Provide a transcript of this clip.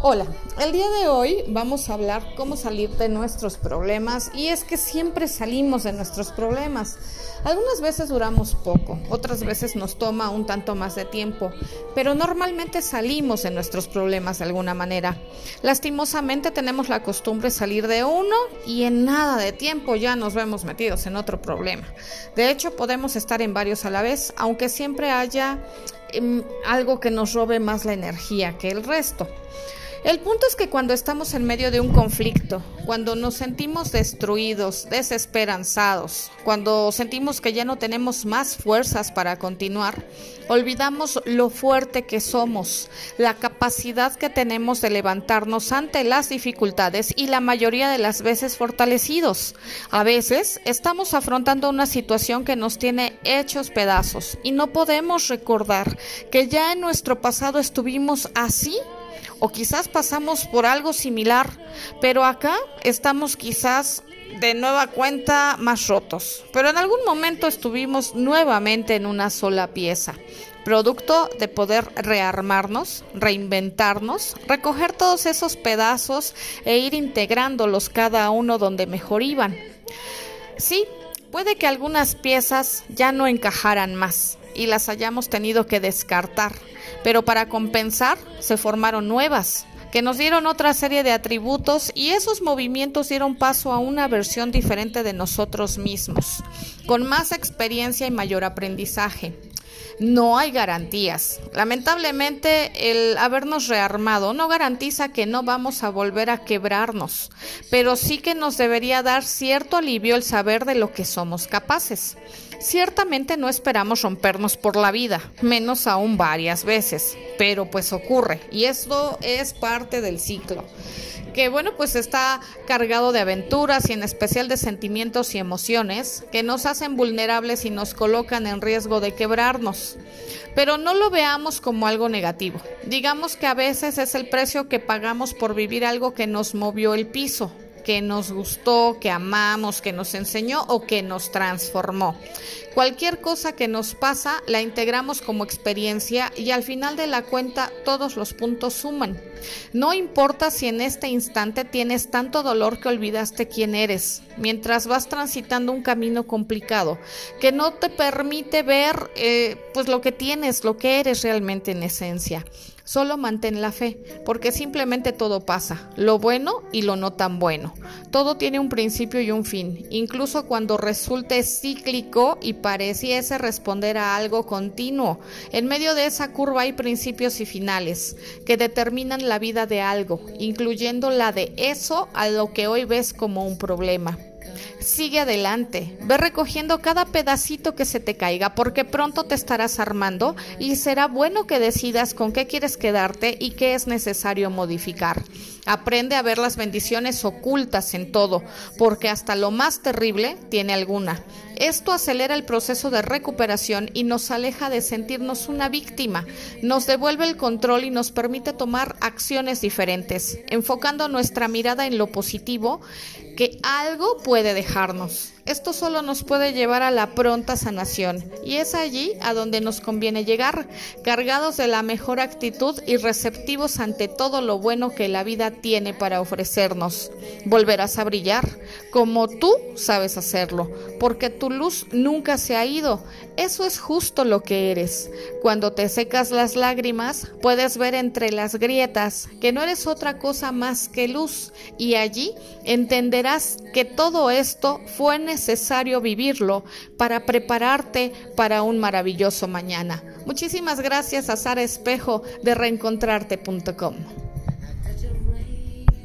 Hola, el día de hoy vamos a hablar cómo salir de nuestros problemas y es que siempre salimos de nuestros problemas. Algunas veces duramos poco, otras veces nos toma un tanto más de tiempo, pero normalmente salimos de nuestros problemas de alguna manera. Lastimosamente tenemos la costumbre de salir de uno y en nada de tiempo ya nos vemos metidos en otro problema. De hecho, podemos estar en varios a la vez, aunque siempre haya em, algo que nos robe más la energía que el resto. El punto es que cuando estamos en medio de un conflicto, cuando nos sentimos destruidos, desesperanzados, cuando sentimos que ya no tenemos más fuerzas para continuar, olvidamos lo fuerte que somos, la capacidad que tenemos de levantarnos ante las dificultades y la mayoría de las veces fortalecidos. A veces estamos afrontando una situación que nos tiene hechos pedazos y no podemos recordar que ya en nuestro pasado estuvimos así o quizás pasamos por algo similar, pero acá estamos quizás de nueva cuenta más rotos, pero en algún momento estuvimos nuevamente en una sola pieza, producto de poder rearmarnos, reinventarnos, recoger todos esos pedazos e ir integrándolos cada uno donde mejor iban. Sí, puede que algunas piezas ya no encajaran más, y las hayamos tenido que descartar, pero para compensar se formaron nuevas que nos dieron otra serie de atributos y esos movimientos dieron paso a una versión diferente de nosotros mismos, con más experiencia y mayor aprendizaje. No hay garantías. Lamentablemente, el habernos rearmado no garantiza que no vamos a volver a quebrarnos, pero sí que nos debería dar cierto alivio el saber de lo que somos capaces. Ciertamente no esperamos rompernos por la vida, menos aún varias veces, pero pues ocurre y esto es parte del ciclo que bueno, pues está cargado de aventuras y en especial de sentimientos y emociones que nos hacen vulnerables y nos colocan en riesgo de quebrarnos. Pero no lo veamos como algo negativo. Digamos que a veces es el precio que pagamos por vivir algo que nos movió el piso, que nos gustó, que amamos, que nos enseñó o que nos transformó. Cualquier cosa que nos pasa la integramos como experiencia y al final de la cuenta todos los puntos suman. No importa si en este instante tienes tanto dolor que olvidaste quién eres, mientras vas transitando un camino complicado que no te permite ver eh, pues lo que tienes, lo que eres realmente en esencia. Solo mantén la fe, porque simplemente todo pasa, lo bueno y lo no tan bueno. Todo tiene un principio y un fin, incluso cuando resulte cíclico y pareciese responder a algo continuo. En medio de esa curva hay principios y finales que determinan la vida de algo, incluyendo la de eso a lo que hoy ves como un problema. Sigue adelante, ve recogiendo cada pedacito que se te caiga porque pronto te estarás armando y será bueno que decidas con qué quieres quedarte y qué es necesario modificar. Aprende a ver las bendiciones ocultas en todo, porque hasta lo más terrible tiene alguna. Esto acelera el proceso de recuperación y nos aleja de sentirnos una víctima, nos devuelve el control y nos permite tomar acciones diferentes, enfocando nuestra mirada en lo positivo que algo puede dejarnos. Esto solo nos puede llevar a la pronta sanación y es allí a donde nos conviene llegar, cargados de la mejor actitud y receptivos ante todo lo bueno que la vida tiene para ofrecernos. Volverás a brillar como tú sabes hacerlo, porque tu luz nunca se ha ido. Eso es justo lo que eres. Cuando te secas las lágrimas, puedes ver entre las grietas que no eres otra cosa más que luz y allí entenderás que todo esto fue necesario necesario vivirlo para prepararte para un maravilloso mañana. Muchísimas gracias a Sara Espejo de reencontrarte.com.